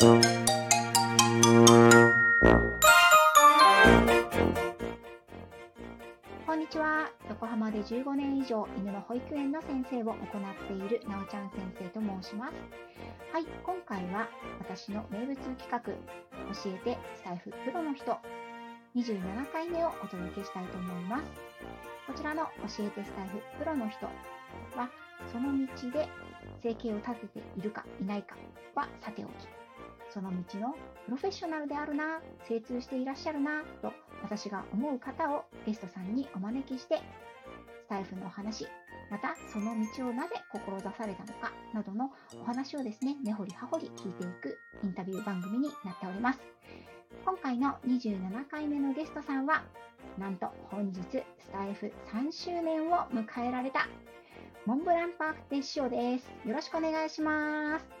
こんにちは。横浜で15年以上犬の保育園の先生を行っているなおちゃん先生と申します。はい、今回は私の名物企画、教えてスタイフプロの人、27回目をお届けしたいと思います。こちらの教えてスタイフプロの人は、その道で生計を立てているかいないかはさておき、その道のプロフェッショナルであるな、精通していらっしゃるな、と私が思う方をゲストさんにお招きして、スタイフのお話、またその道をなぜ志されたのかなどのお話をですね、根掘り葉掘り聞いていくインタビュー番組になっております。今回の27回目のゲストさんは、なんと本日スタイフ3周年を迎えられたモンブランパークで師匠です。よろしくお願いします。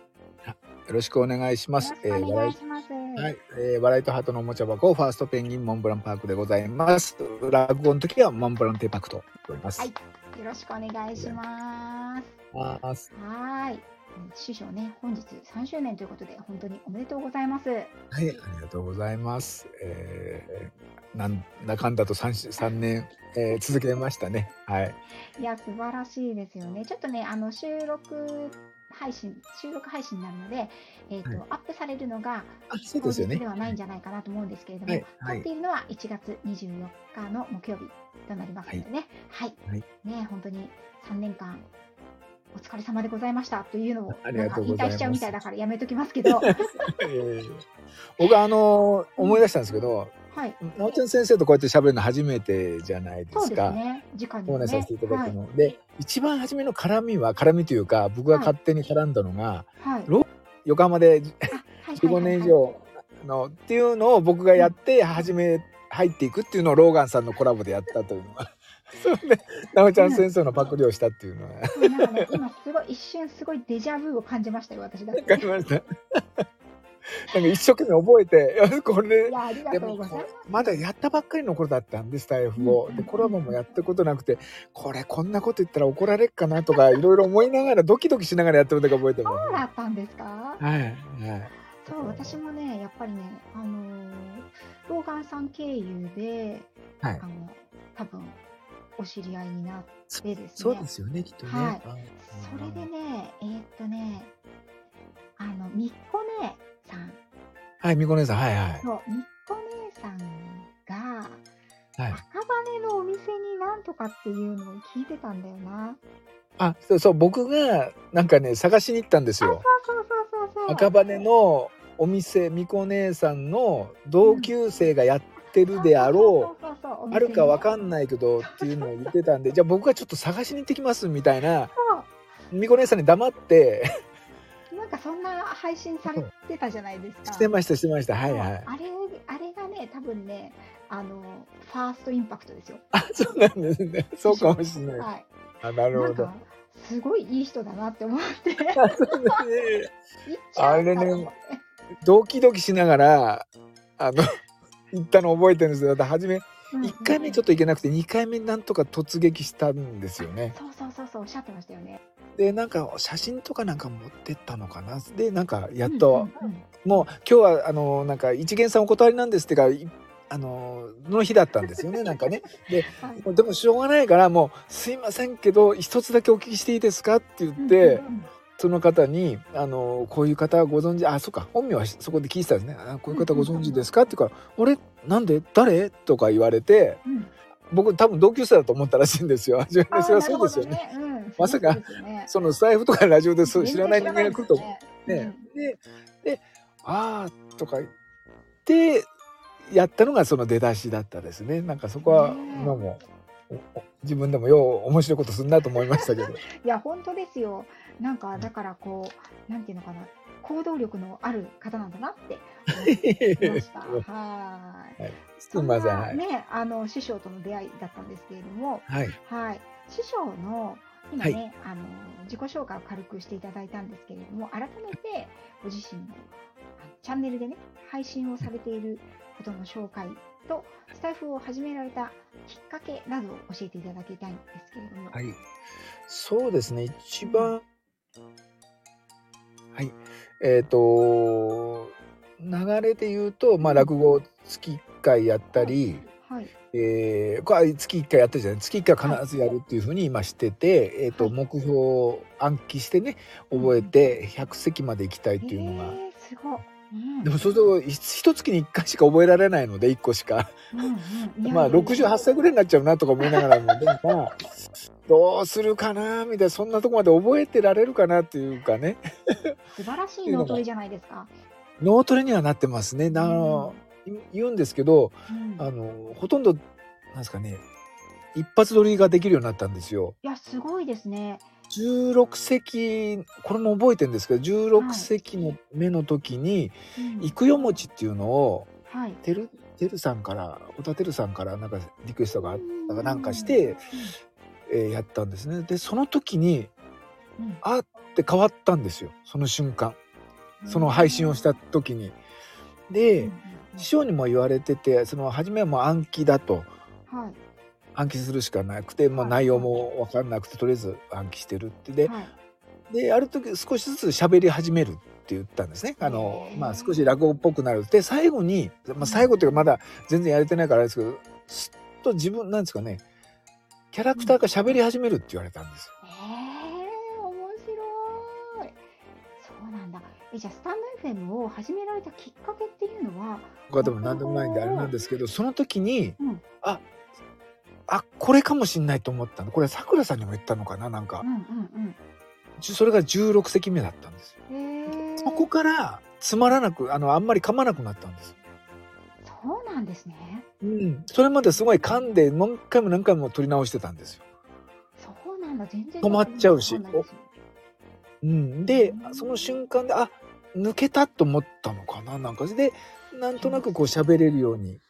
よろしくお願いします。よろしくお願い。はい、えー、笑いとハートのおもちゃ箱、ファーストペンギンモンブランパークでございます。落語の時はモンブランテパクと言っております。はいよろしくお願いします。はーい。師匠ね、本日3周年ということで、本当におめでとうございます。はい、ありがとうございます。えー、なんだかんだと 3, 3年、えー続けましたね。はい。いや、素晴らしいですよね。ちょっとね、あの、収録配信、収録配信になるので、えっ、と、はい。アップされるのが、あ、そうですよね。当日で。はないんじゃないかなと思うんですけれども、はいはい。撮っているのは1月24日の木曜日となりますのでね。はい。はい。ね、本当に3年間、お疲れ様でございましたというのを、なんか引退しちゃうみたいだからやめときますけど、えー僕あの思い出したんですけど、はい。なおちゃん先生とこうやって喋るの初めてじゃないでそうすか。ですね。時間にね。お話しさせていただくはい。の、で一番初めの絡みは絡みというか僕が勝手に絡んだのが、はい。ロ横浜であはい15年以上のっていうのを僕がやって初め入っていくっていうのをローガンさんのコラボでやったというのが それでなおちゃん先生のパクリをしたっていうのは今すごい一瞬すごいデジャブを感じましたよ、私だって。わかりました なんか一生懸命覚えて これでもまだやったばっかりの頃だったんでスタイフを。うん。でコラボもやったことなくてこれこんなこと言ったら怒られっかなとか いろいろ思いながらドキドキしながらやってるのが覚えてますそうだったんですか？はいはい。そう、私もね、やっぱりね、あのーローガンさん経由で、はい。あの、多分、お知り合いになってですね。そうですよねきっとね、はい。あそれでね、えーっとね、あの、みっこ姉さん、はいみこ姉さんはいはいそう、みっこ姉さんが、はい赤羽のお店になんとかっていうのを聞いてたんだよな。あそうそう僕がなんかね探しに行ったんですよそうそうそうそうそう。赤羽のお店みこ姉さんの同級生がやってるであろう。あるかわんかんないけどっていうのを言ってたんでじゃあ僕がちょっと探しに行ってきますみたいなそみこ姉さんに黙ってう。なんかそんな配信されてたじゃないですか。してましたしてました。はいはい。あれ、あれがね、多分ね、あの、ファーストインパクトですよ。あそうなんですね。そうかもしれない。はい。あなるほど。すごいいい人だなって思って、あそうです ね。ドキドキしながらあの 行ったの覚えてるんですよ。だって初めうん1回目ちょっと行けなくて2回目なんとか突撃したんですよね。そうそうそうそう、おっしゃってましたよね。でなんか写真とかなんか持ってったのかな？でなんかやっと、うんうんうん。もう今日はあのなんか一元さんお断りなんですってかいあのの日だったんですよね なんかね。ではい。でもしょうがないからもう「すいませんけど一つだけお聞きしていいですか?」って言って、うんうんうん。その方に「あのこういう方ご存知あそっか本名はそこで聞いてたんですね。あこういう方ご存知ですか?」って言うから「あれ？なんで？誰?」とか言われてうん僕多分同級生だと思ったらしいんですよ。初めそれはそうですよね。なるほどうん。まさかね。そのスタイフとかラジオで知らない人間が来ると思うでで「ああ」とか言ってやったのがその出だしだったですね。なんかそこは今も自分でもよう面白いことするなと思いましたけど。いや、本当ですよ。なんか、だからこう、なんていうのかな、行動力のある方なんだなって思いました。はーい。すみません。はい、ね、あの、師匠との出会いだったんですけれども、はい、はい。師匠の、今ね、あの、自己紹介を軽くしていただいたんですけれども、改めてご自身のチャンネルでね、配信をされていることの紹介と、スタイフを始められたきっかけなどを教えていただきたいんですけれども。はい、そうですね。一番はいえっ、と、流れで言うと、まあ、落語月1回やったり、はい。えー、これ月1回やってるじゃない？月1回必ずやるっていうふうに今してて、えっ、と、はい。目標を暗記してね、覚えて100席まで行きたいっていうのが。えー、すごい。うん。でもそれと一月に1回しか覚えられないので1個しか。うんうん。まあいやいや68歳ぐらいになっちゃうなとか思いながらもでもまあどうするかなみたいなそんなとこまで覚えてられるかなっていうかね素晴らしい脳トレじゃないですか。脳トレにはなってますね。あの言うんですけどうんあのほとんどなんですかね一発撮りができるようになったんですよ。いや、すごいですね。16席これも覚えてるんですけど16席の目の時にうん「幾代餅」っていうのをはい。てるてるさんから小田てるさんからなんかリクエストがあったかなんかして、えーやったんですね。でその時にうんあって変わったんですよその瞬間その配信をした時に。で、うんうん師匠にも言われててその初めはもう暗記だとはい。暗記するしかなくて、まあ、はい内容も分かんなくてとりあえず暗記してるってではい。である時少しずつ喋り始めるって言ったんですね。あのまあ少し落語っぽくなるで最後に、まあ、最後っていうかまだ全然やれてないからあれですけどすっと自分なんですかねキャラクターが喋り始めるって言われたんですよ。えー、面白い。そうなんだ。え、じゃあ、スタンド FM を始められたきっかけっていうのは、僕はでも何でもないんであれなんですけどその時に、うんああこれかもしんないと思ったのこれさくらさんにも言ったのかななんかうんうんじゅそれが16席目だったんですよ。そこからつまらなくあのあんまり噛まなくなったんです。そうなんですね。うん、それまですごい噛んで何回も何回も取り直してたんですよ。そうなんだ。全然止まっちゃうしわかんですうん、でその瞬間であ抜けたと思ったのかななんか。でなんとなくこう喋れるように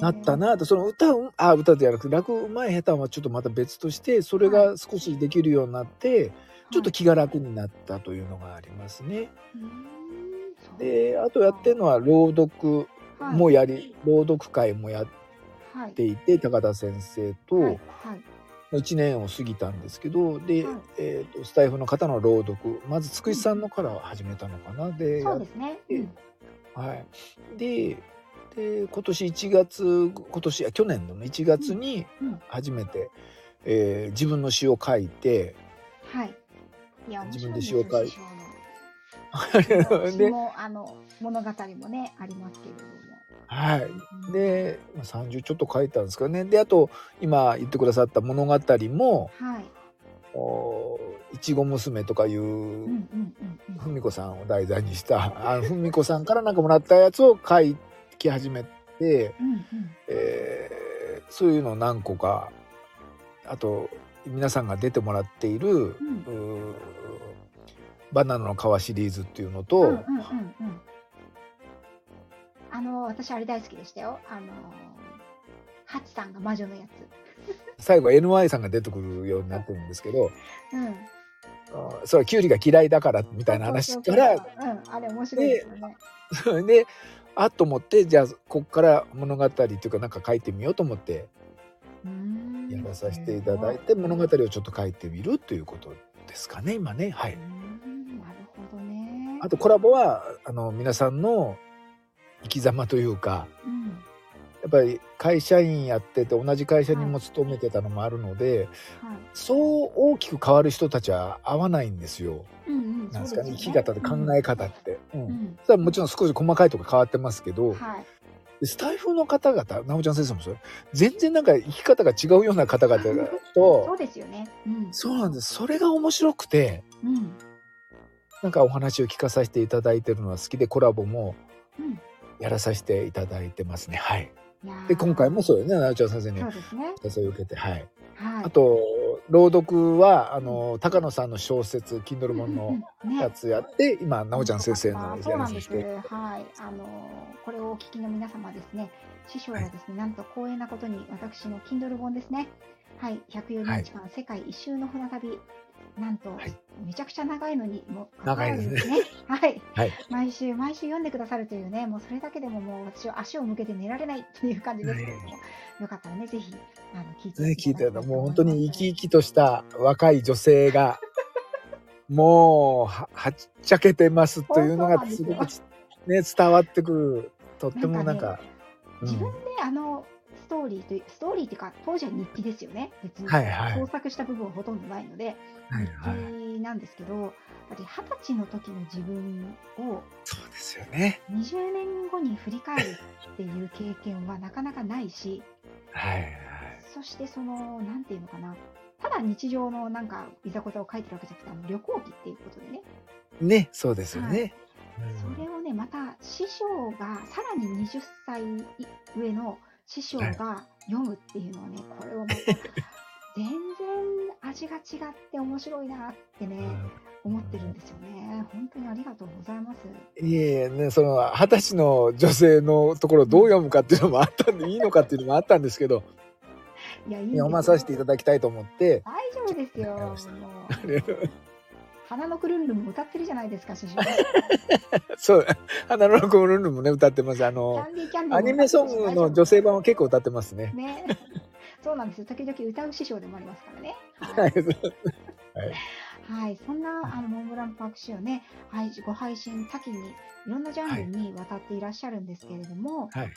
なったなと。その歌うあ歌じゃなくて落語うまい下手はちょっとまた別としてそれが少しできるようになってちょっと気が楽になったというのがありますね。うーん。そうであとやってるのは朗読はい。もやり朗読会もやっはい。ていて高田先生と。はい。はい。1年を過ぎたんですけどで、はい。えー、とスタイフの方の朗読まずつくしさんのから始めたのかな？でそうですね。えうん。はい、でで今年1月今年あ去年のね1月にうん。初めて、えー自分の詩を書いてはい。い自分で詩を書い師匠の。詩で,、もあの物語もねありますけれども。はい、うんでまあ30ちょっと書いたんですかねであと今言ってくださった物語もはい。「おいちご娘」とかいううんうんうんうん。ふみこさんを題材にしたあのふみこさんからなんかもらったやつを書き始めて、うんうん。えーそういうのを何個かあと皆さんが出てもらっている、うんバナナの皮シリーズっていうのと、うんうんうんうん。あの私あれ大好きでしたよ。あのハチさんが魔女のやつ。最後 NY さんが出てくるようになってるんですけどうん。あそれはキュウリが嫌いだからみたいな話からそうん、あれ面白いですよね。それで あと思ってじゃあこっから物語っていうかなんか書いてみようと思ってやらさせていただいて物語をちょっと書いてみるということですかね今ねはい。あとコラボはあの皆さんの生き様というかうん。やっぱり会社員やってて同じ会社にも勤めてたのもあるので、はい。そう大きく変わる人たちは合わないんですよ。うんうん。なんですかねそう生き方で考え方って。うんうん。それはもちろん少し細かいとこ変わってますけど、うん。はい。でスタイフの方々なおちゃん先生もそれ全然なんか生き方が違うような方々 そとうですよね。うん。そうなんですそれが面白くてうん。なんかお話を聞かさせていただいてるのは好きでコラボもうん。やらさせていただいてますねはい。で今回もそうよねなおちゃん先生に。誘いを受けてはい。はい。あと朗読はあの高野さんの小説 Kindle 本のうんねやつやって今なおちゃん先生のそうなんです。やらさせてはい。あのこれをお聞きの皆様ですね、師匠がですね、なんと光栄なことに私の Kindle 本ですね。はい。104日間世界一周の船旅。なんと、はい。めちゃくちゃ長いのにも長いですね。はい。はい。毎週毎週読んでくださるというね、もうそれだけでももう私は足を向けて寝られないっていう感じですけれども、よかったらね、ぜひあの聞いてね聞いてもう本当に生き生きとした若い女性が もうははっちゃけてますというのがすごくね伝わってくる。とってもなんかなん。自分であのストーリーというストーリーっていうか当時は日記ですよね。別にはいはい。創作した部分はほとんどないので。はいはい。日記なんですけど二十歳の時の自分をそうですよね。20年後に振り返るっていう経験はなかなかないしはいはい。そしてそのなんていうのかな。ただ日常のなんかいざこざを書いてるわけじゃなくてあの旅行記っていうことでね。ねそうですよね、それをねまた師匠がさらに20歳上の師匠が読むっていうのはねこれはまた 全然味が違って面白いなってね思ってるんですよね。本当にありがとうございます。いえいえねその二十歳の女性のところをどう読むかっていうのもあったんでいいのかっていうのもあったんですけどいやいい読まさせていただきたいと思って大丈夫ですよ 花のくるんるんも歌ってるじゃないですか師匠 そう。花のコルンルンもね歌ってます。あキのアニメソングの女性版は結構歌ってますね。ね。そうなんです。よ時々歌う師匠でもありますからね。はい。はい、そんなあのモンブランパークシーをね、はい、ご配信多岐にいろんなジャンルにわたっていらっしゃるんですけれども、はい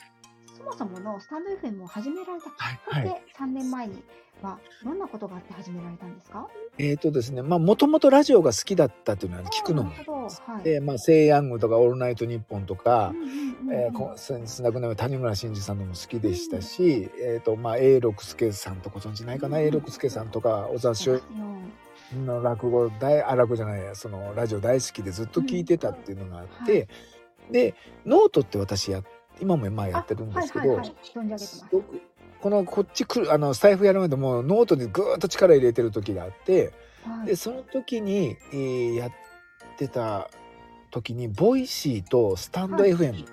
そもそものスタンド FM を始められたきっかけ、はいはい。3年前にはどんなことがあって始められたんですか？えっ、とですねまあもともとラジオが好きだったっていうのは聞くのも。はい。でまあ「セイヤング」とか「オールナイトニッポン」とか亡くなった谷村新司さんのも好きでしたし、えっ、とまあ A 六輔さんとご存知ないかな、うん A 六輔さんとか小沢昭の落語大あ落語じゃないやそのラジオ大好きでずっと聞いてたっていうのがあって、うんはでノートって私や今もまあやってるんですけど、このこっち来るあのスタエフやるまでもノートにぐーっと力入れてる時があってはい。でその時に、えーやってた時に Voicy とスタンドはい。FM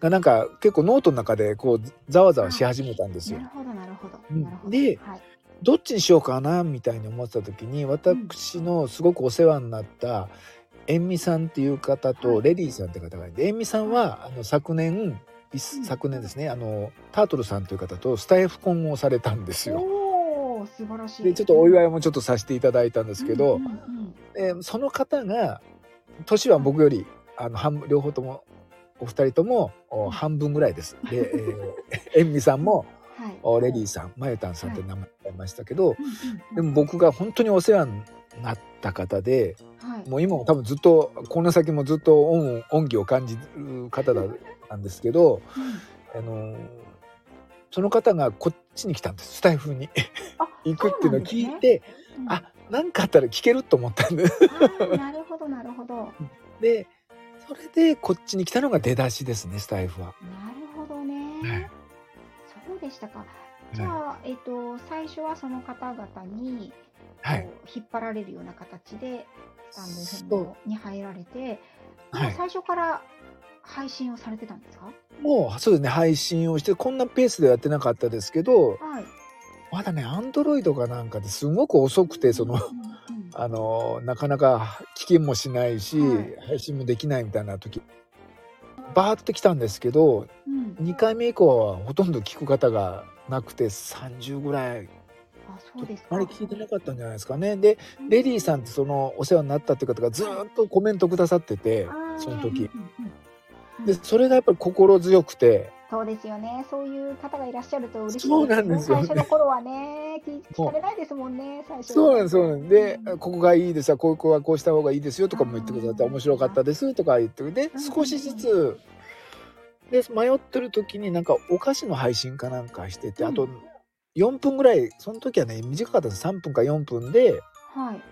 がなんか結構ノートの中でこうざわざわし始めたんですよ。なる。ほど、なるほど。うん。ではい、どっちにしようかなみたいに思ってた時に私のすごくお世話になった塩美さんっていう方はいとレディーさんって方がいて塩美さんはあの昨年昨年ですねあのタートルさんという方とスタイフ婚をされたんですよ。おお、素晴らしい。でちょっとお祝いいもちょっとさせていただいたんですけど、うその方が年は僕よりあの半分両方ともお二人とも半分ぐらいです。で、えー、塩美さんもはい。おレディーさんまゆたんさんって名前ありましたけど、でも僕が本当にお世話になった方ではい。もう今も多分ずっとこの先もずっと恩恩義を感じる方だなんですけど、うんあのーその方がこっちに来たんですスタイフにあ 行くっていうのを聞いて、うんあなんかあったら聞けると思ったんであーなるほど、なるほど。な でそれでこっちに来たのが出だしですねスタイフは。るほどね。はいそうでしたか。じゃあ、えっ、と、最初はその方々に、はい。引っ張られるような形で、スタンド FM に入られて、はい。最初から配信をされてたんですか？もうそうですね。配信をしてこんなペースでやってなかったですけどはい。まだねアンドロイドかなんかですごく遅くてそのうんうんうん。あのなかなか聞きもしないし、はい。配信もできないみたいな時。バーって来たんですけどうん。2回目以降はほとんど聞く方がなくて30ぐらいあ、そうですか。あまり聞いてなかったんじゃないですかね。でレディーさんってそのお世話になったって方がずーっとコメントくださっててその時。うんうんうん。でそれがやっぱり心強くて。そうですよね。そういう方がいらっしゃると嬉しいそうなんですよね。最初の頃はね、聞聞かれないですもんね、最初は。そうなんですそうなんですでうん。ここがいいですよここはこうした方がいいですよとかも言ってくださって面白かったですとか言ってでうん。少しずつで迷ってる時になんかお菓子の配信かなんかしててうん。あと4分ぐらいその時はね短かったです。3分か4分ではい。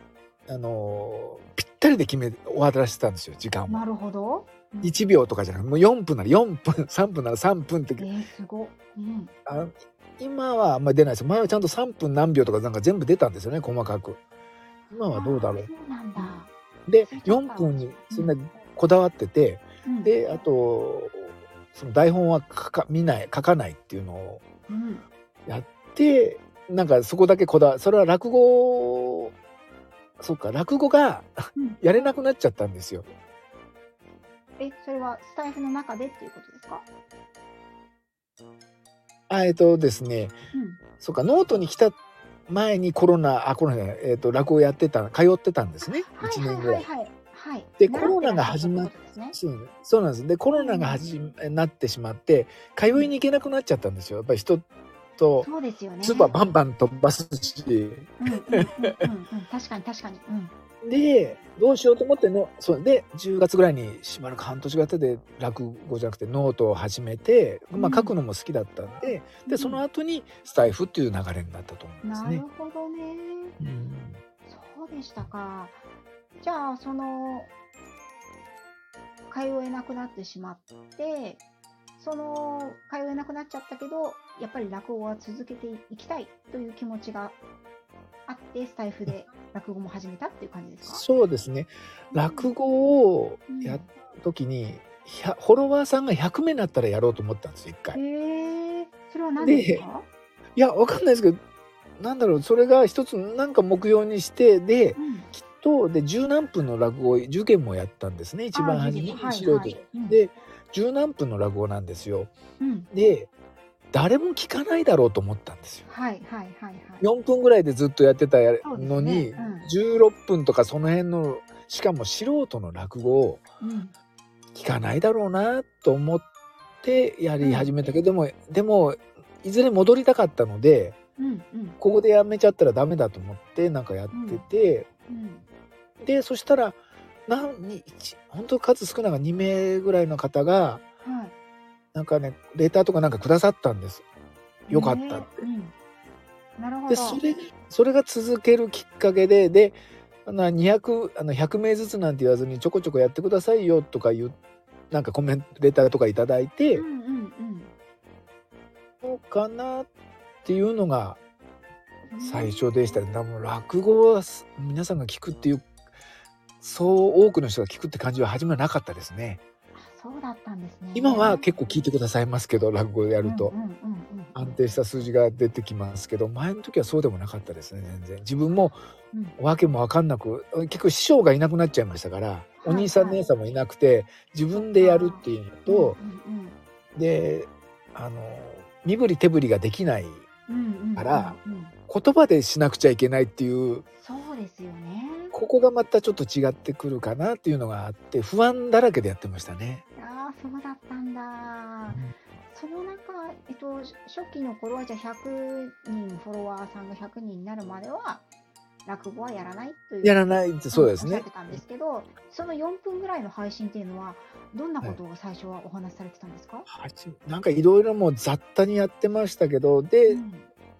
あのーぴったりで決め終わらせてたんですよ時間を。なるほど。うん。1秒とかじゃなくてもう4分なら4分 3分なら3分って。えー、すご。うん。あ今はあんまり出ないです。前はちゃんと3分何秒とかなんか全部出たんですよね細かく。今はどうだろう。あーそうなんだ。でそういうことか。4分にそんなこだわってて、うん、であとその台本は書か見ない書かないっていうのをうん、やってなんかそこだけこだわそれは落語そっか落語がうん。やれなくなっちゃったんですよ。え、それはスタイフの中でっていうことですか？あえっとですね。うん。そっかノートに来た前にコロナあコロナえっ、と落語やってた通ってたんですね。はい1年ぐらい。はい。でコロナが始まってそうなんです。でコロナが始まなってしまって通いに行けなくなっちゃったんですよ。やっぱり人とそうですよね。スーパーバンバン飛ばすしうんうんうんうんうん確かに確かに。うん。でどうしようと思ってのそうで10月ぐらいにしばらく半年が経って落語じゃなくてノートを始めて、まあ、うん書くのも好きだったんででその後にスタエフっていう流れになったと思うんですなるね。ほどね。うんそうでしたか。じゃあ、その、通えなくなってしまって、その、通えなくなっちゃったけど、やっぱり落語は続けていきたいという気持ちがあって、スタイフで落語も始めたっていう感じですか？そうですね。落語をや時に、ひゃフォロワーさんが100名になったらやろうと思ったんですよ一回。へえ、それは何ですか？いやわかんないですけどなんだろうそれが一つなんか目標にしてでうん。きっとで十何分の落語受験もやったんですね一番初めに。あはい素人はい。うん。で十何分の落語なんですよ。うん。で誰も聞かないだろうと思ったんですよ。はいはいはいはい。4分ぐらいでずっとやってたのに、うん16分とかその辺のしかも素人の落語をうん。聞かないだろうなと思ってやり始めたけども、でもいずれ戻りたかったのでうんうんここでやめちゃったらダメだと思ってなんかやってて、うん。でそしたら何本当数少ないが2名ぐらいの方がはい。なんかねレターとかなんかくださったんです。よかったって。ねうん。なるほど。でそれそれが続けるきっかけでであの200あの100名ずつなんて言わずにちょこちょこやってくださいよとかいうなんかコメントレターとかいただいて、うんうんうんどうかなっていうのがうん。最初でしたね。もう落語はす皆さんが聞くっていうそう多くの人が聞くって感じは初めはなかったですね。あそうだったんですね。今は結構聞いてくださいますけど落語やると。安定した数字が出てきますけど前の時はそうでもなかったですね全然。自分もうん。訳も分かんなく結局師匠がいなくなっちゃいましたから、いお兄さん姉さんもいなくて自分でやるっていうのと、であの身振り手振りができないから言葉でしなくちゃいけないっていうそうですよね。ここがまたちょっと違ってくるかなっていうのがあって不安だらけでやってましたね。そうだったんだ。その中、えっと、初期の頃はじゃあ100人フォロワーさんが100人になるまでは落語はやらないというやらないってそうですねおっしゃって。たんですけどその4分ぐらいの配信っていうのはどんなことを最初はお話しされてたんですか、はじなんかいろいろもう雑多にやってましたけどで、うん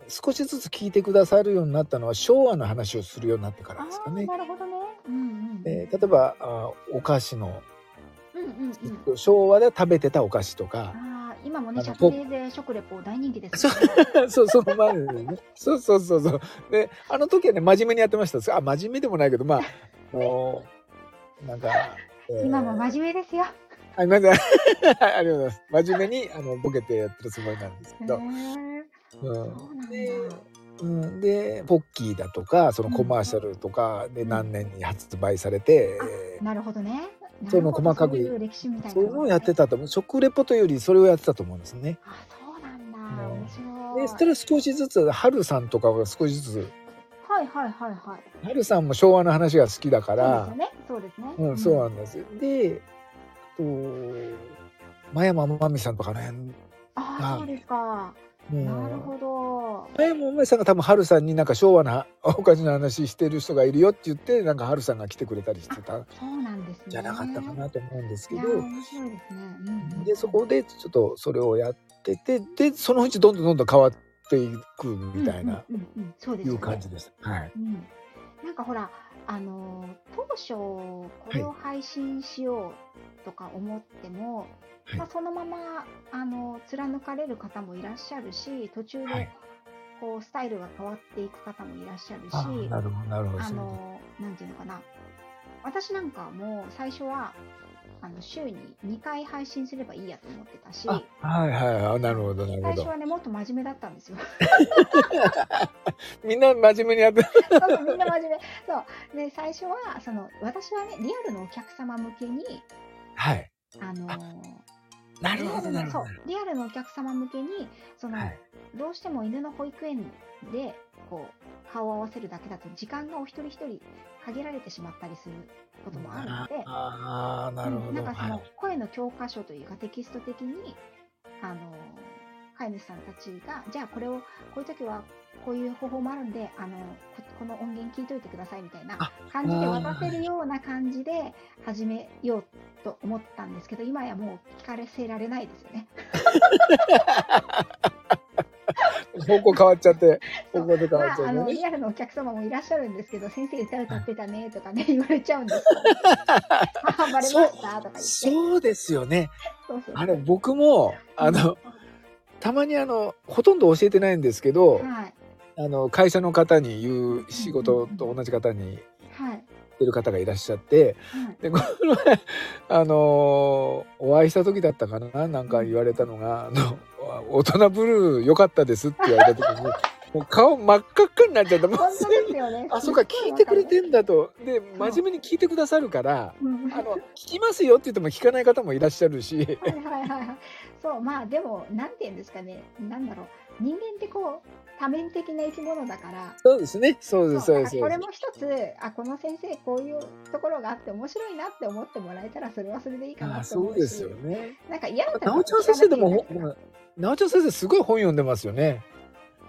少しずつ聞いてくださるようになったのは昭和の話をするようになってからですかね。なるほどね。うんうんえー例えばあお菓子のうんうんうん昭和で食べてたお菓子とか、今もね、シャトレーゼ食レポ大人気ですよね。そう そう前ですね。そうそうそうそう。であの時はね真面目にやってました。あ真面目でもないけどまああのなんか、えー今も真面目ですよ。あまず ありがとうございます。真面目にあのボケてやってるつもりなんですけど。うん。でポッキーだとかそのコマーシャルとかでうん何年に発売されて、あえーなるほどね。そのなるほど細かくそういう歴史みたいなそういうのをやってたと思う食レポというよりそれをやってたと思うんですね。あ、そうなんだ。うん。でそしたら少しずつ春さんとかが少しずつはいはいはいはい。春さんも昭和の話が好きだからそうですよね。そうですね。うん、そうなんですよ。でと真山真美さんとかね、ああ、あそうですか。うん、なるほど。前もめさんが多分春さんになんか昭和な おかしな話してる人がいるよって言ってなんか春さんが来てくれたりしてたそうなんですね。じゃなかったかなと思うんですけど、面白いですね。でそこでちょっとそれをやっててでそのうちどんどんどんどん変わっていくみたいな、うんうんういう感じです。はい。うん、なんかほら、あのー当初これを配信しようとか思っても、はいまあ、そのまま、あの貫かれる方もいらっしゃるし途中ではいこうスタイルが変わっていく方もいらっしゃるし、あなるほどなるほどあのーなんていうのかな私なんかも最初はあの週に2回配信すればいいやと思ってたしはいはいあなるほどなる最ほど。初はねもっと真面目だったんですよ。みんな真面目にやってそうみんな真面目。そう。で、最初は、その、私はね、リアルのお客様向けに、はい。あのーなるほどなるほど。リアルのお客様向けに、その、はいどうしても犬の保育園で、こ顔を合わせるだけだと時間がお一人一人限られてしまったりすることもあるので、ああ、なるほど。うんなんかそのはい声の教科書というかテキスト的にあの飼い主さんたちがじゃあこれをこういう時はこういう方法もあるんであのここの音源聞いといてくださいみたいなあ感じで渡せるような感じで始めようと思ったんですけど今やもう聞かせられないですよね。方向変わっちゃって、方向で変わまあ、あのっちゃうね。リアルのお客様もいらっしゃるんですけど先生歌歌ってたねとかね言われちゃうんですよ。あバレましたとか。そうですよね。そうそうあれ、僕も、あの、たまにあの、ほとんど教えてないんですけど、はいあの、会社の方に言う仕事と同じ方にはい言ってる方がいらっしゃって、はいで、この前、あのーお会いした時だったかななんか言われたのが、あの、大人ブルー良かったですって言われた時に、もう顔真っ赤っかになっちゃった。ね。あ、そうか、聞いてくれてんんだと。で、真面目に聞いてくださるから、うんあの、聞きますよって言っても聞かない方もいらっしゃるし、はいはいはいはい。そう、まあでも、なんて言うんですかね。なんだろう。人間ってこう、多面的な生き物だから、そうですね。そうです、そうです。これも一つ、あ、この先生こういうところがあって面白いなって思ってもらえたら、それはそれでいいかなあって思うし。そうですよね。なんか嫌だったらなおちゃん先生でも、聞かなきゃいけないほなおちゃん先生すごい本読んでますよね。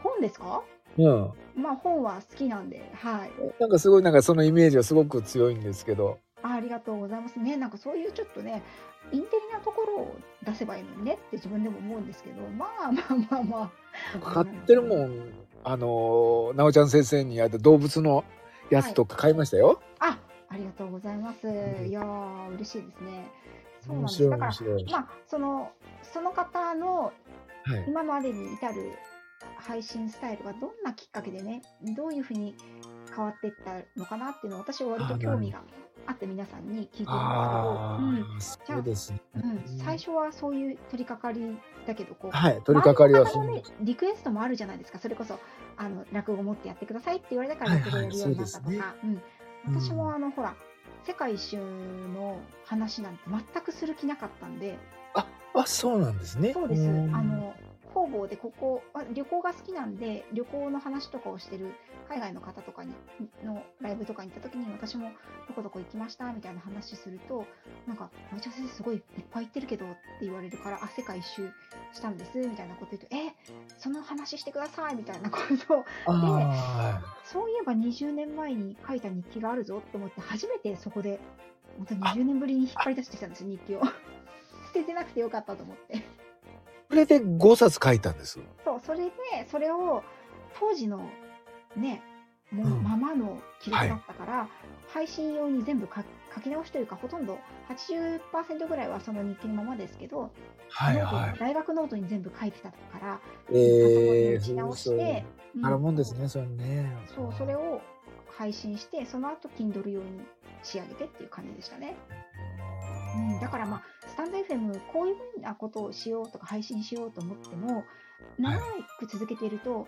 本ですか？うん。まあ本は好きなんで、はい。なんかすごい、なんかそのイメージはすごく強いんですけど。あありがとうございますね。なんかそういうちょっとね、インテリなところを出せばいいのにねって自分でも思うんですけど、まあまあまあまあ。買ってるもん。あの、なおちゃん先生にあった動物のやつとか買いましたよ。あ、ありがとうございます。んいやー、嬉しいですね。そうなんです。だから。まあ、その、その方のはい。今までに至る配信スタイルがどんなきっかけでね、どういうふうに変わっていったのかなっていうのを私は割と興味があって皆さんに聞いてるんですけど、あうん。あ、そうですね。うん、最初はそういう取り掛かりだけどこうはい、取り掛かりはその方のねリクエストもあるじゃないですか。それこそあの落語持ってやってくださいって言われたからはい落語やるようになったとか、はいそううん、私うん。もあのほら世界一周の話なんて全くする気なかったんで。あ、そうなんですね。そうです。んあの方々でここあ旅行が好きなんで旅行の話とかをしてる海外の方とかにのライブとかに行った時に私もどこどこ行きましたみたいな話するとなんか「お茶先生すごいいっぱい行ってるけど」って言われるから「あ世界一周したんです」みたいなこと言うと「えその話してください」みたいなことをあそういえば20年前に書いた日記があるぞって思って初めてそこで本当に20年ぶりに引っ張り出してきたんですよ日記を 捨ててなくてよかったと思って。ーこれで5冊書いたんです。そう、それで、それを当時のね、もううんままの記録だったから、配信用に全部書書き直しというか、ほとんど80%ぐらいはその日記のままですけど、はいはに大学ノートに全部書いてたから、い。ええ書き直そうして、うんあるもんですね、それね。そう、それを配信して、その後 Kindle 用に仕上げてっていう感じでしたね。うん、だからまあ、スタンド FM、こういうふうなことをしようとか配信しようと思っても、長く続けていると、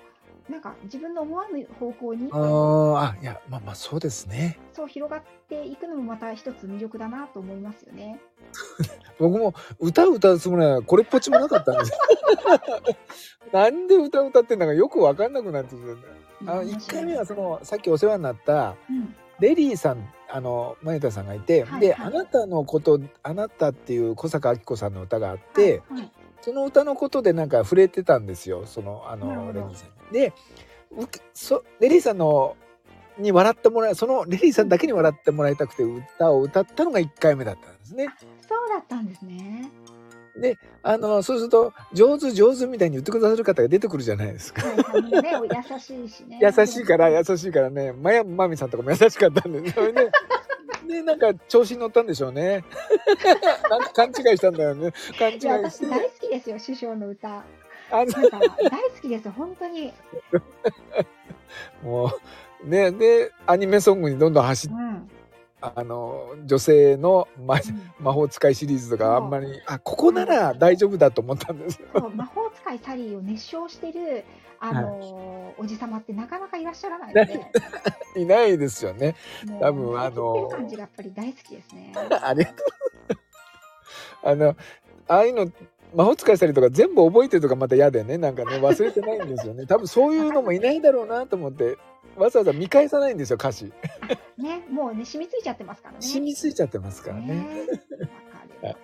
なんか自分の思わぬ方向にあーあ、いや、まあまあそうですね。そう広がっていくのもまた一つ魅力だなと思いますよね。僕も歌を歌うつもりはこれっぽっちもなかったんです。なんで歌を歌ってんだかよくわかんなくなってくるんだよ。あの1回目はそのさっきお世話になったうん、レディーさんあのマネタさんがいて、はいはいであなたのことあなたっていう小坂明子さんの歌があって、はいはいその歌のことでなんか触れてたんですよそのあのレディーさんに。でそレディーさんのに笑ってもらえそのレディーさんだけに笑ってもらいたくて歌を歌ったのが1回目だったんですね。そうだったんですね。あのそうすると上手上手みたいに言ってくださる方が出てくるじゃないですか。優しいしね。優しいから優しいからねまやまみさんとかも優しかったんでそれで でなんか調子に乗ったんでしょうね なんか勘違いしたんだよね勘違いして私大好きですよ、師匠の歌。あのなんか大好きですよ、本当に。もうねでアニメソングにどんどん走っうん。あの女性の、ま、うん魔法使いシリーズとかあんまりあここなら大丈夫だと思ったんですよ。魔法使いサリーを熱唱してる、あのーおじさまってなかなかいらっしゃらないので、いないですよね。多分あのー張り切ってる感じがやっぱり大好きですね。ありがとう。あのああいうの魔法使いしたりとか全部覚えてるとかまた嫌でね。なんかね忘れてないんですよね。多分そういうのもいないだろうなと思ってわざわざ見返さないんですよ歌詞。ね、もうね、染みついちゃってますからね。染みついちゃってますからね。ね。わかります。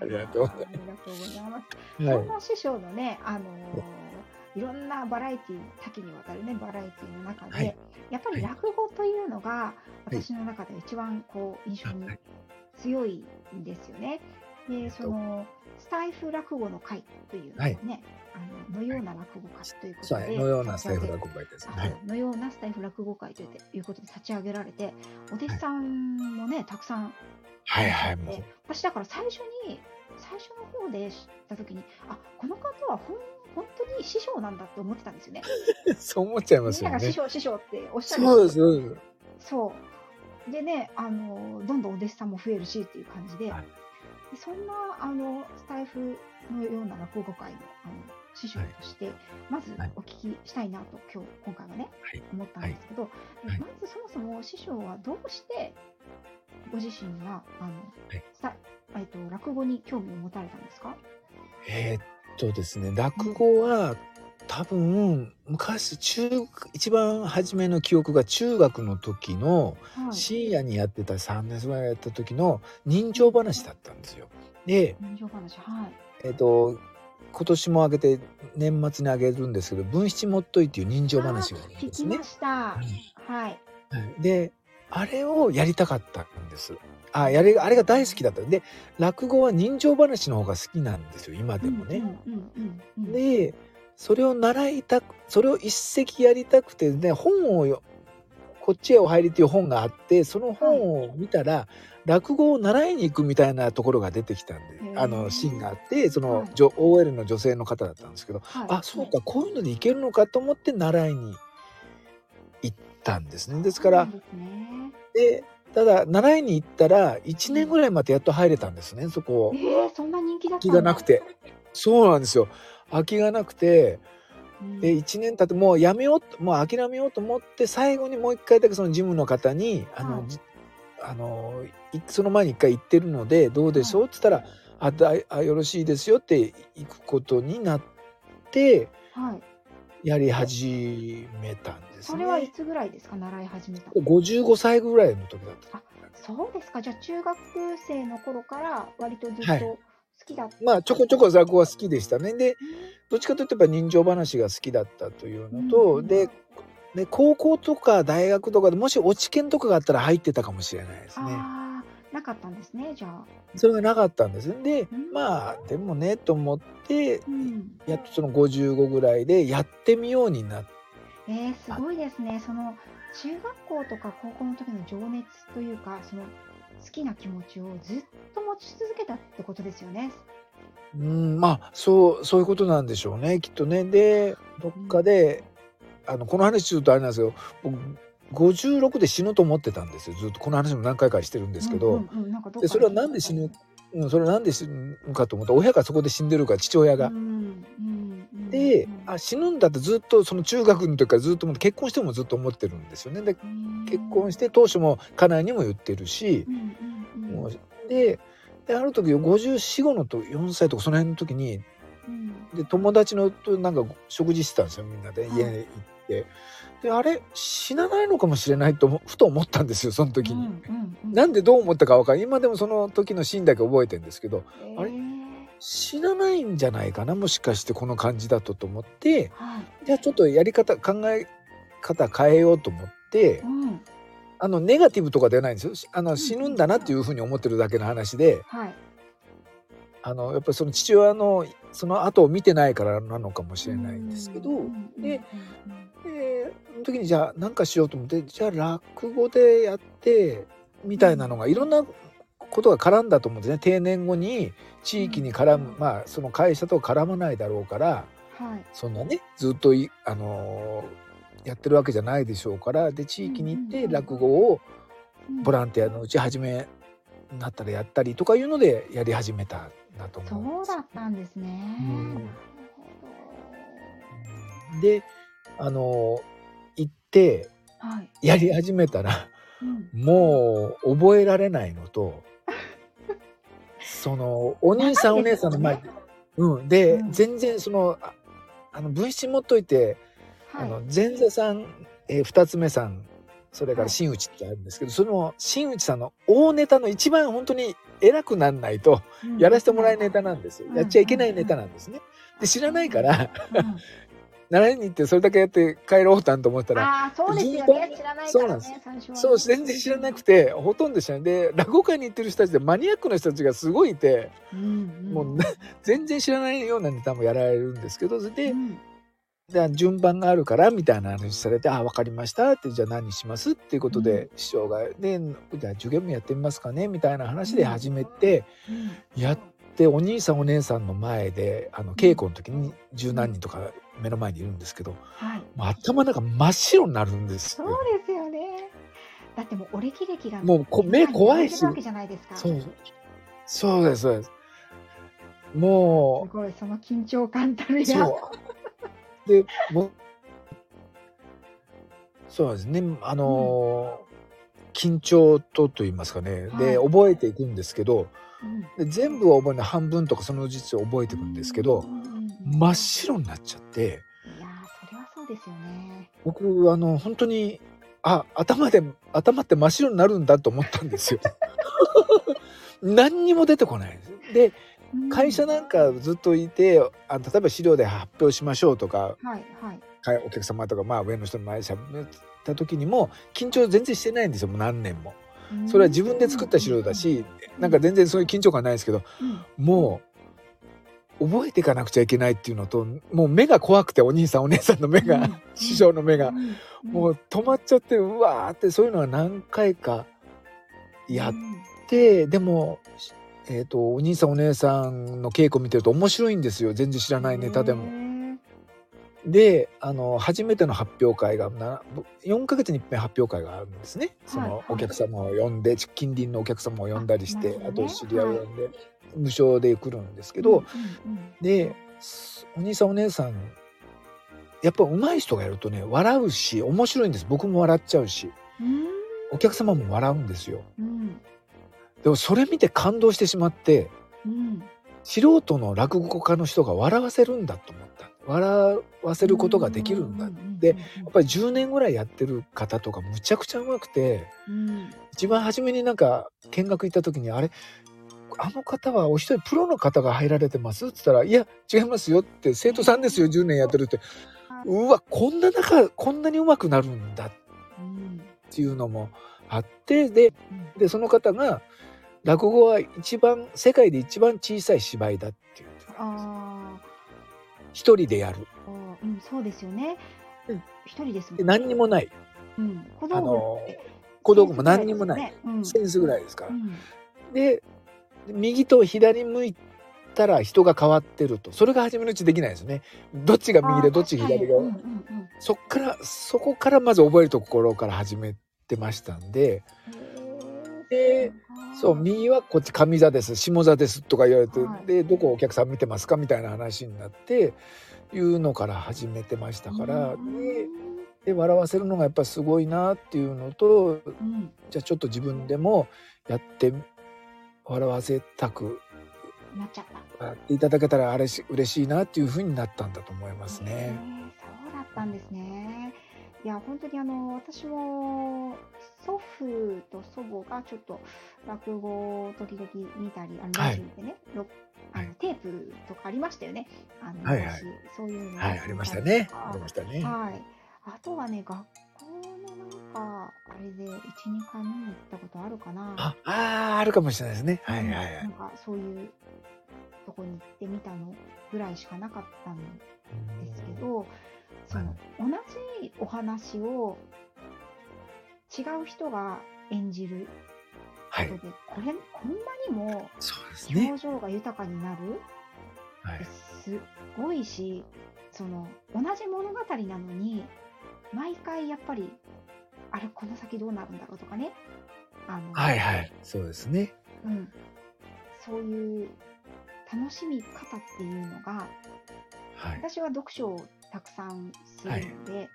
ありがとうございます。ありがとうございます。はい。そんな師匠のね、あのーいろんなバラエティー、多岐にわたるね、バラエティーの中で、はい。やっぱり落語というのが、私の中で一番こう印象に強いんですよね。で、その、スタイフ落語の会というのをね、あののような落語会ということで、そうのようなスタイフ落語会ですあはい。のようなスタイフ落語会ということで立ち上げられて、お弟子さんもね、たくさんはいはいもで私だから最初に最初の方で知った時にあこの方はほん本当に師匠なんだって思ってたんですよね。う そう思っちゃいますよね。みんなが師匠師匠っておっしゃる。そうですそうです。そう。でねあのどんどんお弟子さんも増えるしっていう感じで,、はいでそんなあのスタイフのような落語会のあの師匠として、まずはい。お聞きしたいなと今日今回はね、はい。思ったんですけど、はい。まずそもそも師匠はどうしてご自身があの、えっと落語に興味を持たれたんですか？えーっとですね落語は多分昔中一番初めの記憶が中学の時のはい。深夜にやってた3年ぐらいやった時の人情話だったんですよ。で人情話はい。えーっと今年もあげて年末にあげるんですけど「文七もっとい」っていう人情話があるん聞ですねきま。した。はい。はいであれをやりたかったんです。あやれあれが大好きだったで落語は人情話の方が好きなんですよ今でもね。うんうんうんうん。でそれを習いたくそれを一席やりたくてね本をよこっちへお入りっていう本があってその本を見たら、落語を習いに行くみたいなところが出てきたんであのシーンがあってその、はい。OL の女性の方だったんですけど、はい。あそうかこういうのでいけるのかと思って習いに行ったんですね。ですからでただ習いに行ったら1年ぐらいまでやっと入れたんですねそこえー、そんな人気だった空きがなくて。そうなんですよ空きがなくてうんで1年経ってもうやめようともう諦めようと思って最後にもう一回だけそのジムの方に「あの、はいじあのいその前に一回行ってるのでどうでしょう?」って言ったら「あだいあよろしいですよ」って行くことになってはい。やり始めたんですそれはいね。つぐらいですか？習い始めたの。55歳ぐらいの時だった。そうですか。じゃあ中学生の頃から割とずっはいきだ。まあちょこちょこ落語は好きでしたね。でどっちかというとやっぱ人情話が好きだったというのと、うんでで高校とか大学とかでもし落ち研とかがあったら入ってたかもしれないですね。なかったんですね。じゃあ。それがなかったんですね。でうんまあでもねと思ってうん。やっとその55ぐらいでやってみようになってえー、すごいですね。その中学校とか高校の時の情熱というか、その好きな気持ちをずっと持ち続けたってことですよね。うんまあそうそういうことなんでしょうねきっとね。でどっかで、あのこの話するとあれなんですけど僕56で死ぬと思ってたんですよずっとこの話も何回かしてるんですけど。でそれはなんで死ぬ、うん、それはなんで死ぬかと思った。ら親がそこで死んでるから父親が。うんでうんあ死ぬんだってずっとその中学の時からずっと結婚してもずっと思ってるんですよね。で結婚して当初も家内にも言ってるし。もうでである時54のと4歳とかその辺の時にうん。で友達のとなんか食事してたんですよみんなで。はい。家に行って。であれ死なないのかもしれないと思ふと思ったんですよその時に。うんうんうん。なんでどう思ったか分かんない。今でもその時のシーンだけ覚えてるんですけどあれえー死なないんじゃないかなもしかしてこの感じだとと思ってはい。じゃあちょっとやり方考え方変えようと思ってうん。あのネガティブとかではないんですよ。しあの死ぬんだなっていうふうに思ってるだけの話ではいあのやっぱりその父親のその後を見てないからなのかもしれないんですけどでうんでその時にじゃあ何かしようと思ってじゃあ落語でやってみたいなのがいろんなことが絡んだと思うんですね。定年後に地域に絡む、うんまあその会社と絡まないだろうからはい。そんなねずっとい、あのーやってるわけじゃないでしょうからで地域に行って落語をうん。ボランティアのうち始めになったらやったりとかいうのでやり始めた。んだと思うんですそうだったんですね。うんであのー行ってはい。やり始めたらうんもう覚えられないのとそのお兄さんお姉さんの前でうん。で、うん全然その、ああの、分身持っといて、はいあの、前座さん、えー二つ目さん、それかはいら真打ちってあるんですけど、その真打ちさんの大ネタの一番本当に偉くなんないと、うん。やらせてもらえるネタなんですよ。うん。やっちゃいけないネタなんですね。で、知らないから、うん。習いに行ってそれだけやって帰ろうたんと思ったら、そうですよ順ね知らないからそうなんです。ね。そう、全然知らなくて、ほとんど知らない。で、落語会に行ってる人たちでマニアックな人たちがすごいいて、うんもうね全然知らないようなネタもやられるんですけど、それでう、ん。で順番があるからみたいな話されて「あ分かりました」って「じゃあ何します?」っていうことで、う師匠が「でじゃあ受験もやってみますかね」みたいな話で始めて、うん。やってお兄さんお姉さんの前であの稽古の時に十何人とか目の前にいるんですけど、はい。頭の中真っ白になるんですそうよ。ですよね。だってもうお歴歴がもうこ目怖いし。そう。そうですそうです。もすごいその緊張感たるうや。そうでそうですね。あのー緊張とと言いますかね、ではい。覚えていくんですけどうん。で全部は覚えない半分とかその実を覚えていくんですけどうんうんうん真っ白になっちゃっていやーそれはそうですよね。僕あの本当にあ頭で頭って真っ白になるんだと思ったんですよ。何にも出てこない。んですで会社なんかずっといてあ例えば資料で発表しましょうとかはいはい。かお客様とかまあ上の人の前で喋った時にも緊張全然してないんですよもう何年も。それは自分で作った資料だしなんか全然そういう緊張感ないですけどうん。もう覚えていかなくちゃいけないっていうのともう目が怖くてお兄さんお姉さんの目が、うん。師匠の目が、うん。もう止まっちゃってうわーってそういうのは何回かやっうん。てでも、えー、とお兄さんお姉さんの稽古見てると面白いんですよ。全然知らないネタでも。であの初めての発表会がな4ヶ月に一遍発表会があるんですね。そのはいはい。お客様を呼んで近隣のお客様を呼んだりしてあ,、と知り合いを呼んで、無償で来るんですけど、うんうんですお兄さんお姉さんやっぱ上手い人がやるとね笑うし面白いんです。僕も笑っちゃうし。うん。お客様も笑うんですよ。うんでもそれ見て感動してしまってうん。素人の落語家の人が笑わせるんだと思った。笑わせることができるんだ、でやっぱり10年ぐらいやってる方とかむちゃくちゃうまくてうん。一番初めになんか見学行った時にあれあの方はお一人プロの方が入られてます？って言ったら「いや違いますよ」って生徒さんですよ10年やってるって。うわこんな中こんなにうまくなるんだっうんていうのもあってでうん。でその方が落語は一番世界で一番小さい芝居だって言ってたんですあ一人でやる。うんそうですよね。うん。一人ですもんで何にもない。うん。小道具あの小道具も何にもない。センスぐらですよね。うん。センスぐらいですから。う。ん。で右と左向いたら人が変わってると。それが初めのうちできないですよね。どっちが右でどっちが左が、うんうんうん。そっからそこからまず覚えるところから始めてましたんででそう右はこっち上座です下座ですとか言われて、はいでどこお客さん見てますかみたいな話になっていうのから始めてましたから、うんでで笑わせるのがやっぱすごいなっていうのとうんじゃあちょっと自分でもやって笑わせたくなっちゃったやっていただけたらあれし嬉しいなっていうふうになったんだと思いますへね。ーそうだったんですね。いや、本当にあの、私も祖父と祖母がちょっと落語を時々見たり、あの、はいラジオでね、はいのテープとかありましたよね。あの、はいはい昔そういうのをはい、ありましたねありましたね。はい。あとはね、学校のなんか、あれで1、2回見に行ったことあるかな。あ、あーあるかもしれないですね。はいはいはないん。かそういうとこに行ってみたのぐらいしかなかったんですけど、その同じお話を違う人が演じるはいことで、これこんなにも。表情が豊かになる？はい。すっごいしその同じ物語なのに毎回やっぱりあれこの先どうなるんだろうとかねあの、はいはい。そうですね。うん、そういう楽しみ方っていうのがはい。私は読書をたくさんするので、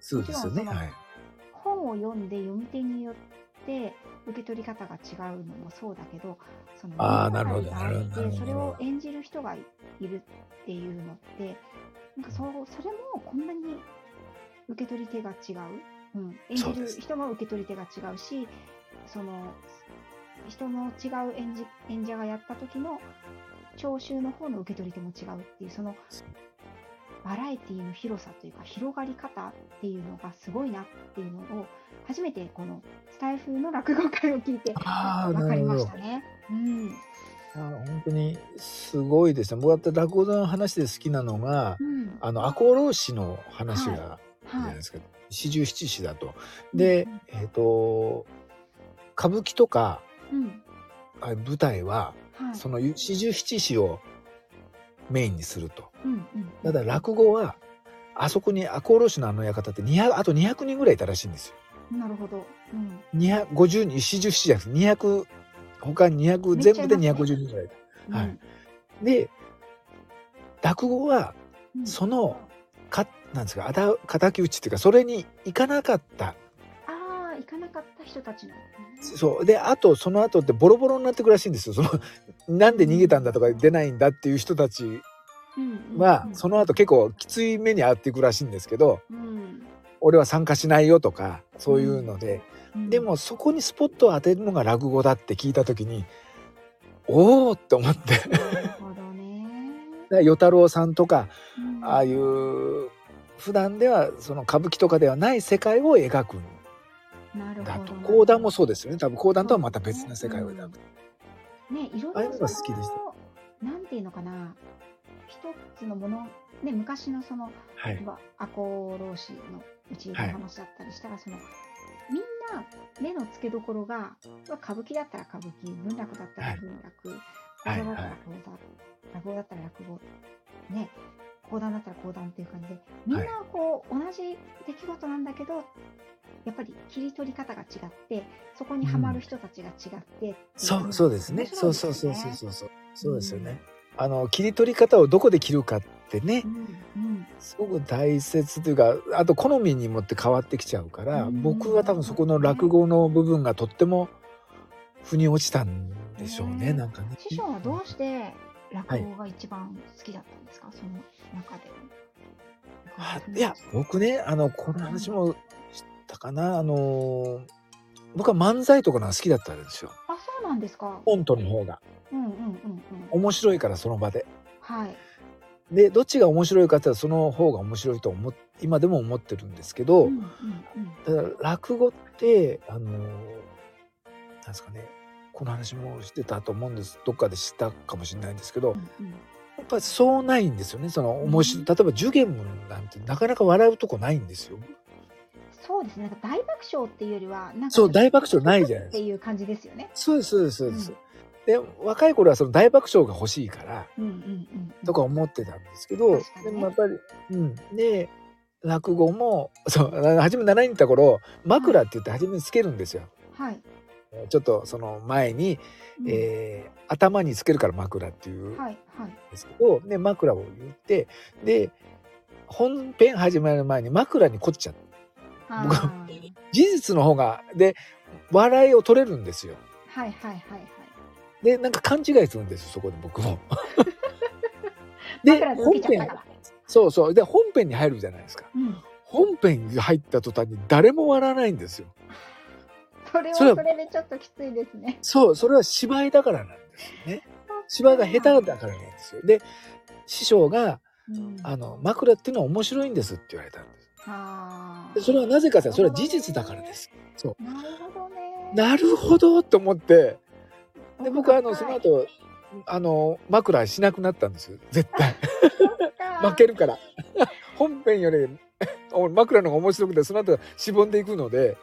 そうですよね。もちろんそのはい。本を読んで読み手によっって受け取り方が違うのもそうだけどそのあなるほどなるほどてそれを演じる人がいるっていうのってなんかそうそれもこんなに受け取り手が違う、うん、演じる人の受け取り手が違うしその人の違う演じ演者がやった時の聴衆の方の受け取り手も違うっていうそのバラエティの広さというか広がり方っていうのがすごいなっていうのを初めてこのスタイフの落語会を聞いて分かりましたね。うんあ本当にすごいですね。僕は落語の話で好きなのが、うんあの赤穂浪士の話がじゃはいないですか。四十七士だと。でうん、えっ、と歌舞伎とかうんあ舞台ははいその四十七士をメインにすると。うんうんただ落語はあそこに赤穂浪士のあの館って200あと200人ぐらいいたらしいんですよ。なるほど。うん250人四十七士じゃなくて200他に200めっ全部でちゃいますね250人ぐらいいた。はいうんで落語はうんそのかなんですか敵討ちっていうかそれに行かなかった行かなかった人たちの。そう。であとその後ってボロボロになってくらしいんですよ。その なんで逃げたんだとか出ないんだっていう人たち。はうんその後結構きつい目に遭っていくらしいんですけどうん。俺は参加しないよとかそういうので、うん。でもそこにスポットを当てるのが落語だって聞いた時におおって思って。与太郎さんとかうん。ああいう普段ではその歌舞伎とかではない世界を描くんだとほど。講談もそうですよね。多分講談とはまた別な世界を描く、ね、いろああいうのが好きでしたのなんていうのかな。一つのもの、ね、昔のそのはい。赤穂浪士のうちの話だったりしたら、そのみんな目の付けどころがまあ歌舞伎だったら歌舞伎文楽だったら文楽講はい。談だったら講談、落語だったら落語ね講談だったら講談っていう感じでみんなこう、同じ出来事なんだけどやっぱり切り取り方が違ってそこにはまる人たちが違ってっていそうそうですね。面白そいうそうそうそうそうそう。そうですよね、あの切り取り方をどこで切るかってねうんうん。すごく大切というかあと好みにもって変わってきちゃうから、うん。僕は多分そこの落語の部分がとっても腑に落ちたんでしょうね、ね。なんかね。師匠はどうして落語が一番好きだったんですか、その中で。あいや僕ねあのこの話もしたかな。あの僕は漫才とかのが好きだったんですよ。あ、そうなんですか。コントの方が。うんうんうんうん。面白いからその場で。はい。でどっちが面白いかってその方が面白いと思っ今でも思ってるんですけど、うんうんうん。落語ってあのなんですかね。この話もしてたと思うんです。どっかで知ったかもしれないんですけど、うんうん。やっぱりそうないんですよね。その面白例えばジュゲムなんてなかなか笑うとこないんですよそうですね。なんか大爆笑っていうよりは、なんかそう大爆笑ないじゃないですかっていう感じですよね。そうですそうですそうです、で若い頃はその大爆笑が欲しいから。とか思ってたんですけど、でもやっぱりうんで落語もそう初め習いに行った頃枕って言って初めにつけるんですよはい。ちょっとその前に、うんえー頭につけるから枕っていうんはいはい。ですけど、で枕を言ってで本編始まる前に枕に凝っちゃう僕あー事実の方がで笑いを取れるんですよ。はいはいはいはい。でなんか勘違いするんですよそこで僕も。で枕で受けちゃったから。そうそう。で本編に入るじゃないですか。うん。本編に入った途端に誰も笑わないんですよ。それはそれはそれでちょっときついですね。そうそれは芝居だからなんですよね。芝居が下手だからなんですよ。で師匠がうん。あの枕っていうのは面白いんですって言われたんですあでそれはなぜかってそれは事実だからです。そう。なるほどね。なるほどと思って。で僕はあのそのはい。後あの枕しなくなったんですよ。絶対。負けるから。本編より枕の方が面白くてその後しぼんでいくので。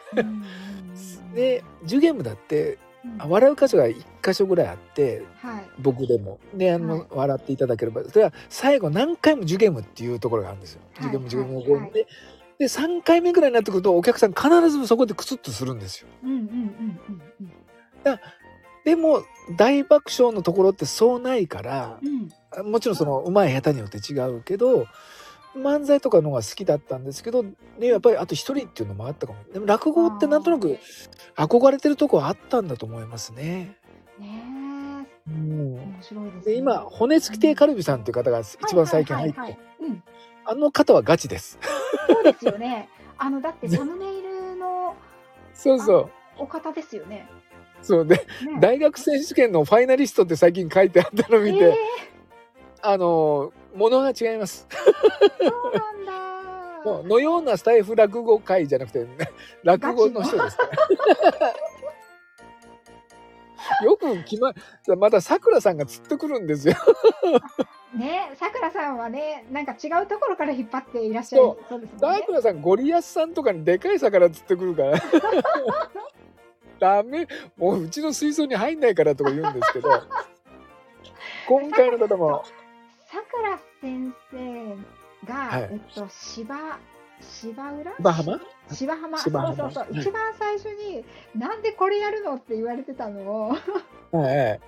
でジュゲームだってうん。あ笑う箇所が1箇所ぐらいあってはい。僕でも。であの、はい。笑っていただければ。それは最後何回もジュゲームっていうところがあるんですよ。はい。ジュゲームジュゲームはいでで3回目ぐらいになってくるとお客さん必ずそこでクスッとするんですよ。うんうんうんうんうんでも大爆笑のところってそうないからうん。もちろんその上手い下手によって違うけど漫才とかの方が好きだったんですけど、ね、やっぱりあと一人っていうのもあったかも。でも落語ってなんとなく憧れてるとこはあったんだと思いますね。ね。面白いです、ね。で、今、骨付き亭カルビさんっていう方が一番最近入って、あの方はガチです。そうですよね。あのだってサムネイルのそうそう。お方ですよね。そうで、ね大学選手権のファイナリストって最近書いてあったのを見て、えあの、ものが違います。ー、そうなんだ。のようなスタイフ落語会じゃなくて、落語の人ですね。よく決ままたさくらさんが釣ってくるんですよ。ね、さくらさんはね、なんか違うところから引っ張っていらっしゃるそそうですもんさね。くらさんゴリアスさんとかにでかい魚釣ってくるから。ダメもううちの水槽に入んないからとか言うんですけど今回の方もさくら先生が、はいえっと芝芝浦？芝浜？芝浜。芝浜。そうそうそう、はい一番最初になんでこれやるのって言われてたのを。はい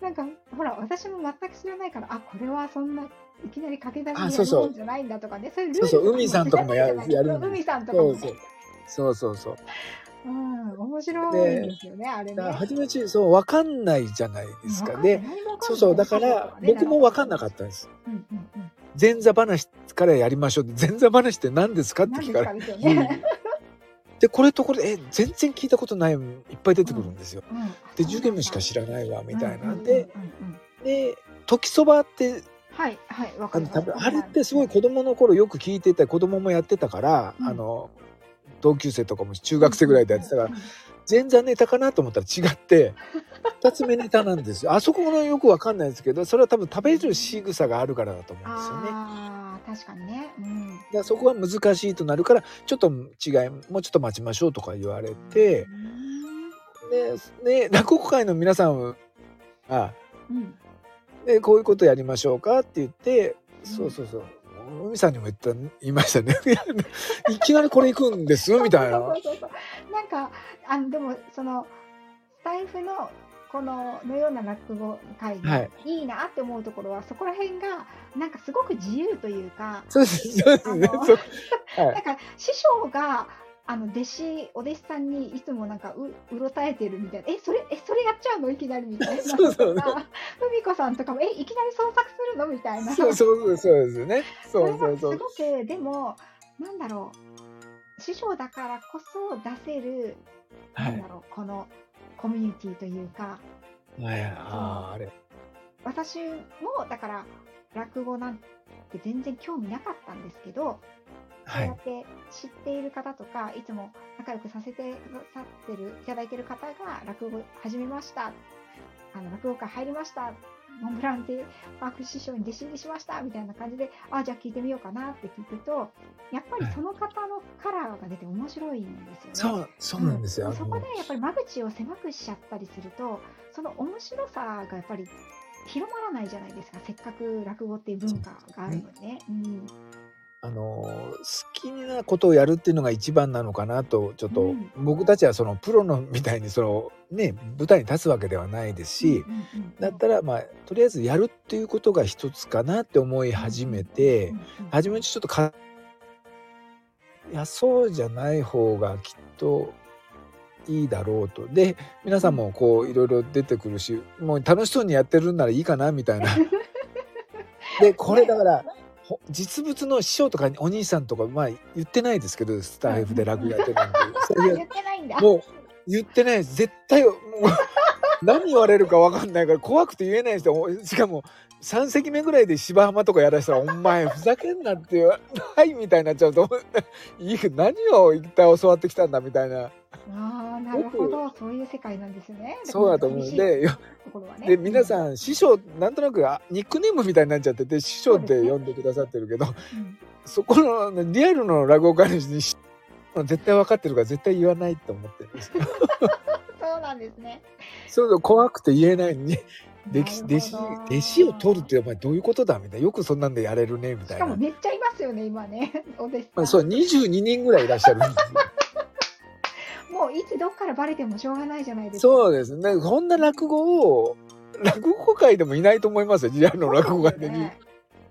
なんかほら私も全く知らないからあこれはそんないきなり駆け出しでやるもんじゃないんだとかね。そうそう海さんとかもや知らないじゃない。やるん海さんとかもね。そうそう。そうそうん面白いですよねあれね。初めちそう分かんないじゃないですか。でそうそう。だから僕も分かんなかったんです。うんうんうん前座話からやりましょう。って前座話って何ですかって何聞かれですかですよね。でこれとこれえ全然聞いたことないいっぱい出てくるんですよ、うん。で受験もしか知らないわみたいなんうで、んうんうんうんで時そばってはいはいわかります。あれってすごい子供の頃よく聞いてた子供もやってたから、うん。あの同級生とかも中学生ぐらいでやってたから、うんうん。前座ネタかなと思ったら違って二つ目ネタなんですよ。あそこのよくわかんないですけどそれは多分食べる仕草があるからだと思うんですよね。ああ確かにね。うん。らそこは難しいとなるからちょっと違いもうちょっと待ちましょうとか言われてでで落語会の皆さんはあうん。でこういうことやりましょうかって言って、うん。そうそうそう。海さんにも言った言いましたね。いきなりこれ行くんです？みたいな。そうそうそう。なんかあのでもそのスタイフのこののような落語会はがい。いいなって思うところは、そこら辺がなんかすごく自由というか なんか師匠があの弟子お弟子さんにいつもなんかううろたえてるみたいなえそれえそれやっちゃうの？いきなりみたいな。とか文子さんとかもえいきなり創作するの？みたいな。そうそうそうそうですね。そうそうそう。ごくでもなんだろう。師匠だからこそ出せる、はい。なんだろうこのコミュニティというか。はいあーあれ。私もだから落語なんて全然興味なかったんですけど、はい。そうやって知っている方とかいつも仲良くさせてくださってるいただいてる方が落語始めました。あの落語会入りましたモンブランでパーク師匠に弟子入りしましたみたいな感じであじゃあ聞いてみようかなって聞くとやっぱりその方のカラーが出て面白いんですよね。そうそうなんですよ、うん。そこでやっぱり間口を狭くしちゃったりするとその面白さがやっぱり広まらないじゃないですか。せっかく落語っていう文化があるのにね。うんあの好きなことをやるっていうのが一番なのかなとちょっと、うん。僕たちはそのプロのみたいにそのね舞台に立つわけではないですし、うんだったらまあとりあえずやるっていうことが一つかなって思い始めて、初めちょっとかいやそうじゃない方がきっといいだろうと。で皆さんもこういろいろ出てくるしもう楽しそうにやってるんならいいかなみたいな。でこれだからほ 実物の師匠とかお兄さんとかまあ言ってないですけどスタイフで落語やってるんで。それ言ってないんだ。もう言ってないです。絶対もう 何言われるか分かんないから怖くて言えないんですよ。しかも3席目ぐらいで芝浜とかやらせたら「お前ふざけんな」って はいみたいになっちゃうといい何を一体教わってきたんだみたいなああなるほど。そういう世界なんですね。そうだと思う。んでね。で皆ん、さん。師匠なんとなくあニックネームみたいになっちゃってて師匠って呼んでくださってるけどうん。そこのリアルの落語家に師匠絶対分かってるから絶対言わないと思ってる。んですよそうなんですね。そうそう怖くて言えないのに弟子弟子弟子を取るってお前どういうことだみたいな。よくそんなんでやれるねみたいな。しかも、めっちゃいますよね今ね。お弟子まあ、そう22人ぐらいいらっしゃるんですよもういつどっからバレてもしょうがないじゃないですか。そうですね。こんな落語を落語界でもいないと思いますよ。リアルの落語界でに、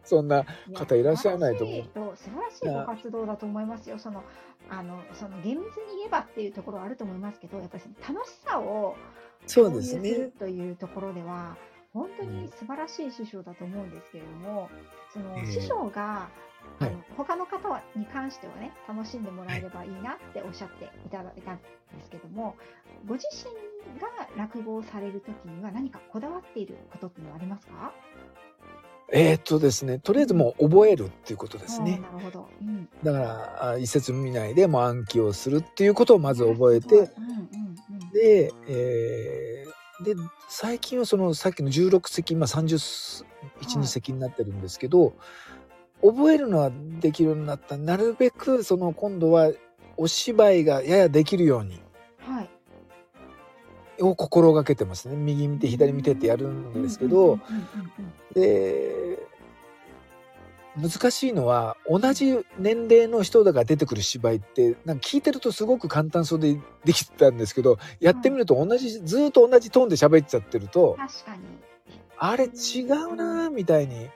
そんな方いらっしゃらないと思う。や素晴らしいご活動だと思いますよ。そのあのその厳密に言えばっていうところはあると思いますけど、やっぱり楽しさをそうですね。というところでは、本当に素晴らしい師匠だと思うんですけれども、そのええ。師匠が、あはいの他の方はに関してはね、楽しんでもらえればいいなっておっしゃっていただいたんですけども、ご自身が落語をされるときには何かこだわっていることっていうのはありますか？えーっとですね、とりあえずもう覚えるっていうことですね。なるほど。うん。だから、あ一節見ないでもう暗記をするっていうことをまず覚えて、うんうんうん。で、えーで、最近はそのさっきの16席、今31、2席になってるんですけど、覚えるのはできるようになった。なるべくその今度はお芝居がややできるように、はい。を心がけてますね。右見て左見てってやるんですけど、で、難しいのは同じ年齢の人が出てくる芝居ってなんか聞いてるとすごく簡単そうでできてたんですけどやってみると同じずーっと同じトーンで喋っちゃってると確かに。あれ違うなーみたいに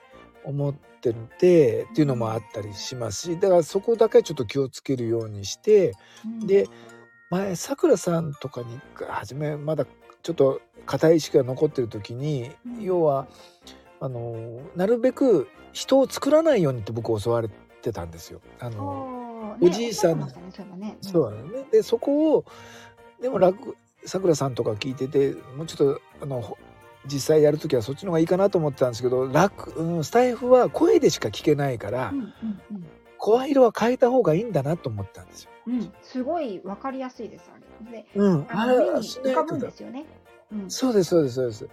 思っててっていうのもあったりしますしだからそこだけはちょっと気をつけるようにしてうんで前さくらさんとかに初めまだちょっと硬い意識が残ってる時にうん要はあのなるべく人を作らないようにって僕教われてたんですよ。あのおおじいさんそうね。でそこをでも楽さくらさんとか聞いててもうちょっとあのほ実際やる時はそっちの方がいいかなと思ってたんですけど楽、うん、スタイフは声でしか聞けないから、声色は変えた方がいいんだなと思ったんですよ。うんうん。すごいわかりやすいですあれ。で、うん、あの目にしない浮かぶんとですよね。うん。そうですそうですそうです。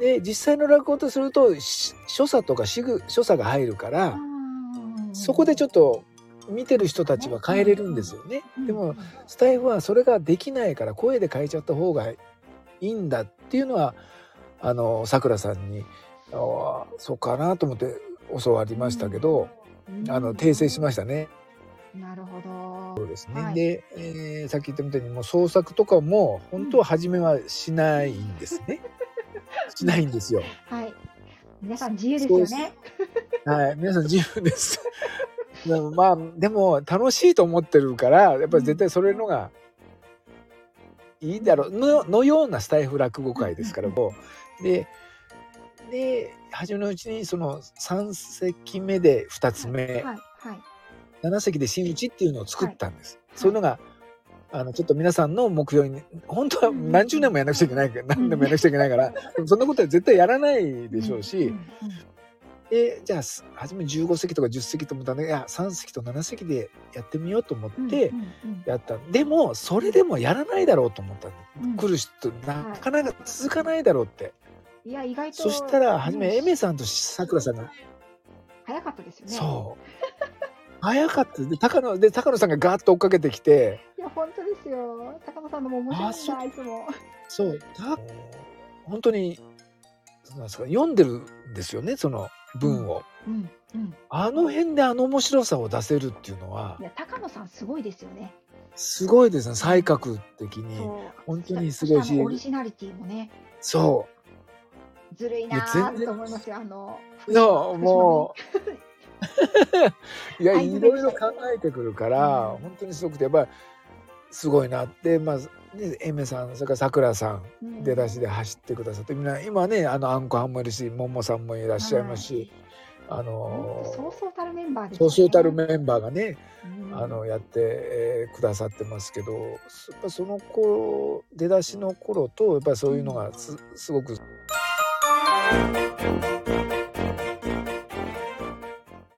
で実際の落語とするとし所作とかしぐ所作が入るから、そこでちょっと見てる人たちは変えれるんですよね。うんでもスタイフはそれができないから声で変えちゃった方がいいんだっていうのはあのさくらさんにあーそうかなと思って教わりましたけど、うんあの訂正しましたね。なるほど。そうですね。はいで、えーさっき言ったみたいにもう創作とかも本当は初めはしないんですね。しないんですよ。はい。皆さん自由ですよね。はい、皆さん自由です。でもまあでも楽しいと思ってるからやっぱり絶対それのがいいだろうののようなスタイフ落語会ですからもうでで初めのうちにその3席目で2つ目、はいはい。7席で真打ちっていうのを作ったんです。い。そういうのがあのちょっと皆さんの目標に本当は何十年もやらなくちゃいけないから何年もやらなくちゃいけないからそんなことは絶対やらないでしょうし。んんでじゃあす初め15席とか10席と思ったんだけどいや3席と7席でやってみようと思ってうんうんうん。やった、でもそれでもやらないだろうと思ったうん。来る人なかなか続かないだろうって、いや意外とそしたら初めねエメさんとさくらさんが、早かったですよね。そう。早かった。で高野で高野さんがガーッと追っかけてきて。いや本当ですよ。高野さんのも面白いんあそうだいつも。そう。た本当になんですか。読んでるんですよねその文を、うんうん。あの辺であの面白さを出せるっていうのは。いや高野さんすごいですよね。すごいですね才覚的に。本当にすごいし。オリジナリティもね。そうずるいなと思いますよあの。いやもう。いやあいろいろ考えてくるから、うん。本当にすごくてやっぱりすごいなってまず、ね、エメさんそれからさくらさんうん。出だしで走ってくださってみんな今ねあのあんこはんもいるしももさんもいらっしゃいますし、あ本の当そうそうたるメンバーですそうそうたるメメンバーがね、ンあのやって、えーくださってますけどやっぱその頃出だしの頃とやっぱりそういうのがすすごく。Thank you.